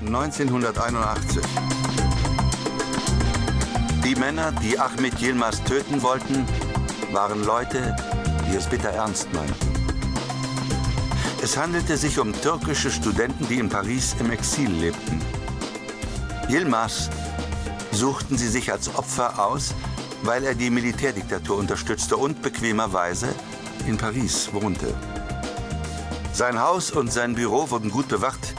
1981. Die Männer, die Ahmed Yilmaz töten wollten, waren Leute, die es bitter ernst meinten. Es handelte sich um türkische Studenten, die in Paris im Exil lebten. Yilmaz suchten sie sich als Opfer aus, weil er die Militärdiktatur unterstützte und bequemerweise in Paris wohnte. Sein Haus und sein Büro wurden gut bewacht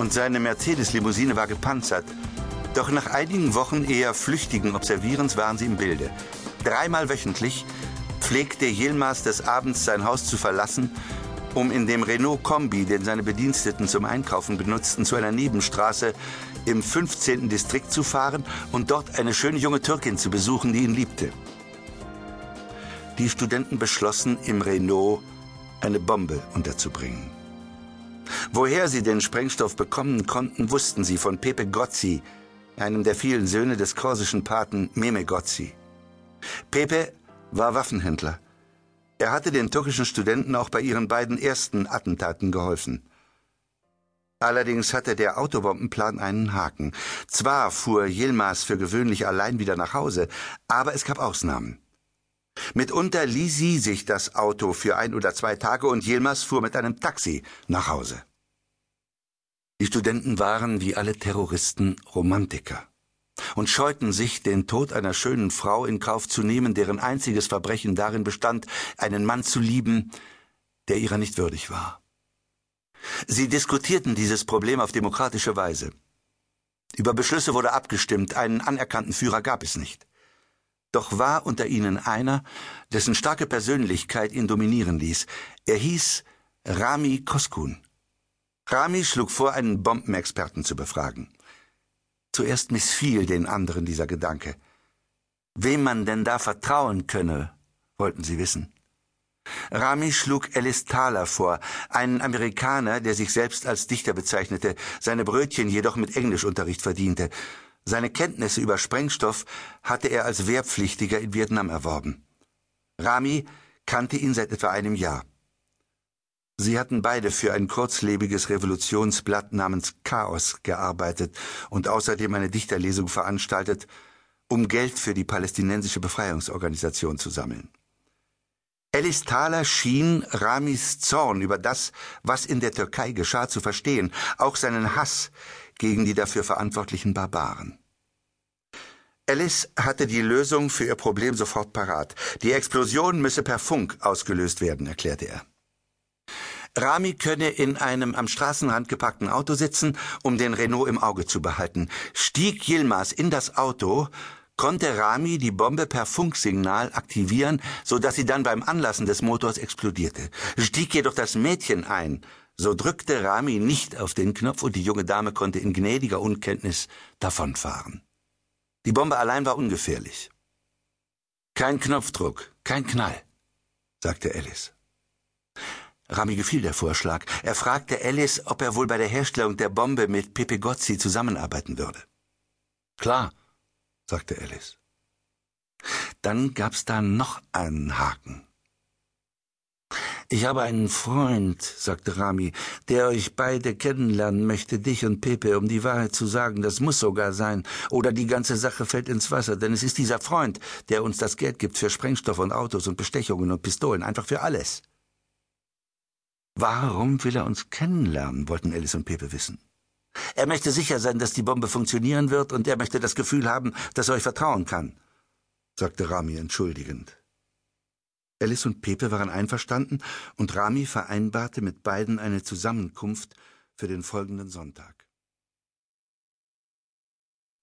und seine Mercedes-Limousine war gepanzert. Doch nach einigen Wochen eher flüchtigen Observierens waren sie im Bilde. Dreimal wöchentlich pflegte Yilmaz des Abends sein Haus zu verlassen, um in dem Renault-Kombi, den seine Bediensteten zum Einkaufen benutzten, zu einer Nebenstraße im 15. Distrikt zu fahren und dort eine schöne junge Türkin zu besuchen, die ihn liebte. Die Studenten beschlossen, im Renault eine Bombe unterzubringen. Woher sie den Sprengstoff bekommen konnten, wussten sie von Pepe Gozzi, einem der vielen Söhne des korsischen Paten Meme Gozzi. Pepe war Waffenhändler. Er hatte den türkischen Studenten auch bei ihren beiden ersten Attentaten geholfen. Allerdings hatte der Autobombenplan einen Haken. Zwar fuhr Yilmaz für gewöhnlich allein wieder nach Hause, aber es gab Ausnahmen. Mitunter ließ sie sich das Auto für ein oder zwei Tage und Yilmaz fuhr mit einem Taxi nach Hause. Die Studenten waren wie alle Terroristen Romantiker und scheuten sich, den Tod einer schönen Frau in Kauf zu nehmen, deren einziges Verbrechen darin bestand, einen Mann zu lieben, der ihrer nicht würdig war. Sie diskutierten dieses Problem auf demokratische Weise. Über Beschlüsse wurde abgestimmt, einen anerkannten Führer gab es nicht. Doch war unter ihnen einer, dessen starke Persönlichkeit ihn dominieren ließ. Er hieß Rami Koskun. Rami schlug vor, einen Bombenexperten zu befragen. Zuerst missfiel den anderen dieser Gedanke. Wem man denn da vertrauen könne, wollten sie wissen. Rami schlug Alice Thaler vor, einen Amerikaner, der sich selbst als Dichter bezeichnete, seine Brötchen jedoch mit Englischunterricht verdiente. Seine Kenntnisse über Sprengstoff hatte er als Wehrpflichtiger in Vietnam erworben. Rami kannte ihn seit etwa einem Jahr. Sie hatten beide für ein kurzlebiges Revolutionsblatt namens Chaos gearbeitet und außerdem eine Dichterlesung veranstaltet, um Geld für die palästinensische Befreiungsorganisation zu sammeln. Alice Thaler schien Ramis Zorn über das, was in der Türkei geschah, zu verstehen, auch seinen Hass gegen die dafür verantwortlichen Barbaren. Alice hatte die Lösung für ihr Problem sofort parat. Die Explosion müsse per Funk ausgelöst werden, erklärte er. Rami könne in einem am Straßenrand geparkten Auto sitzen, um den Renault im Auge zu behalten. Stieg Yilmaz in das Auto, konnte Rami die Bombe per Funksignal aktivieren, so dass sie dann beim Anlassen des Motors explodierte. Stieg jedoch das Mädchen ein, so drückte Rami nicht auf den Knopf und die junge Dame konnte in gnädiger Unkenntnis davonfahren. Die Bombe allein war ungefährlich. Kein Knopfdruck, kein Knall, sagte Alice. Rami gefiel der Vorschlag. Er fragte Alice, ob er wohl bei der Herstellung der Bombe mit Pepe Gozzi zusammenarbeiten würde. Klar, sagte Alice. Dann gab's da noch einen Haken. Ich habe einen Freund, sagte Rami, der euch beide kennenlernen möchte, dich und Pepe, um die Wahrheit zu sagen. Das muss sogar sein. Oder die ganze Sache fällt ins Wasser, denn es ist dieser Freund, der uns das Geld gibt für Sprengstoff und Autos und Bestechungen und Pistolen, einfach für alles. Warum will er uns kennenlernen, wollten Alice und Pepe wissen. Er möchte sicher sein, dass die Bombe funktionieren wird, und er möchte das Gefühl haben, dass er euch vertrauen kann, sagte Rami entschuldigend. Alice und Pepe waren einverstanden, und Rami vereinbarte mit beiden eine Zusammenkunft für den folgenden Sonntag.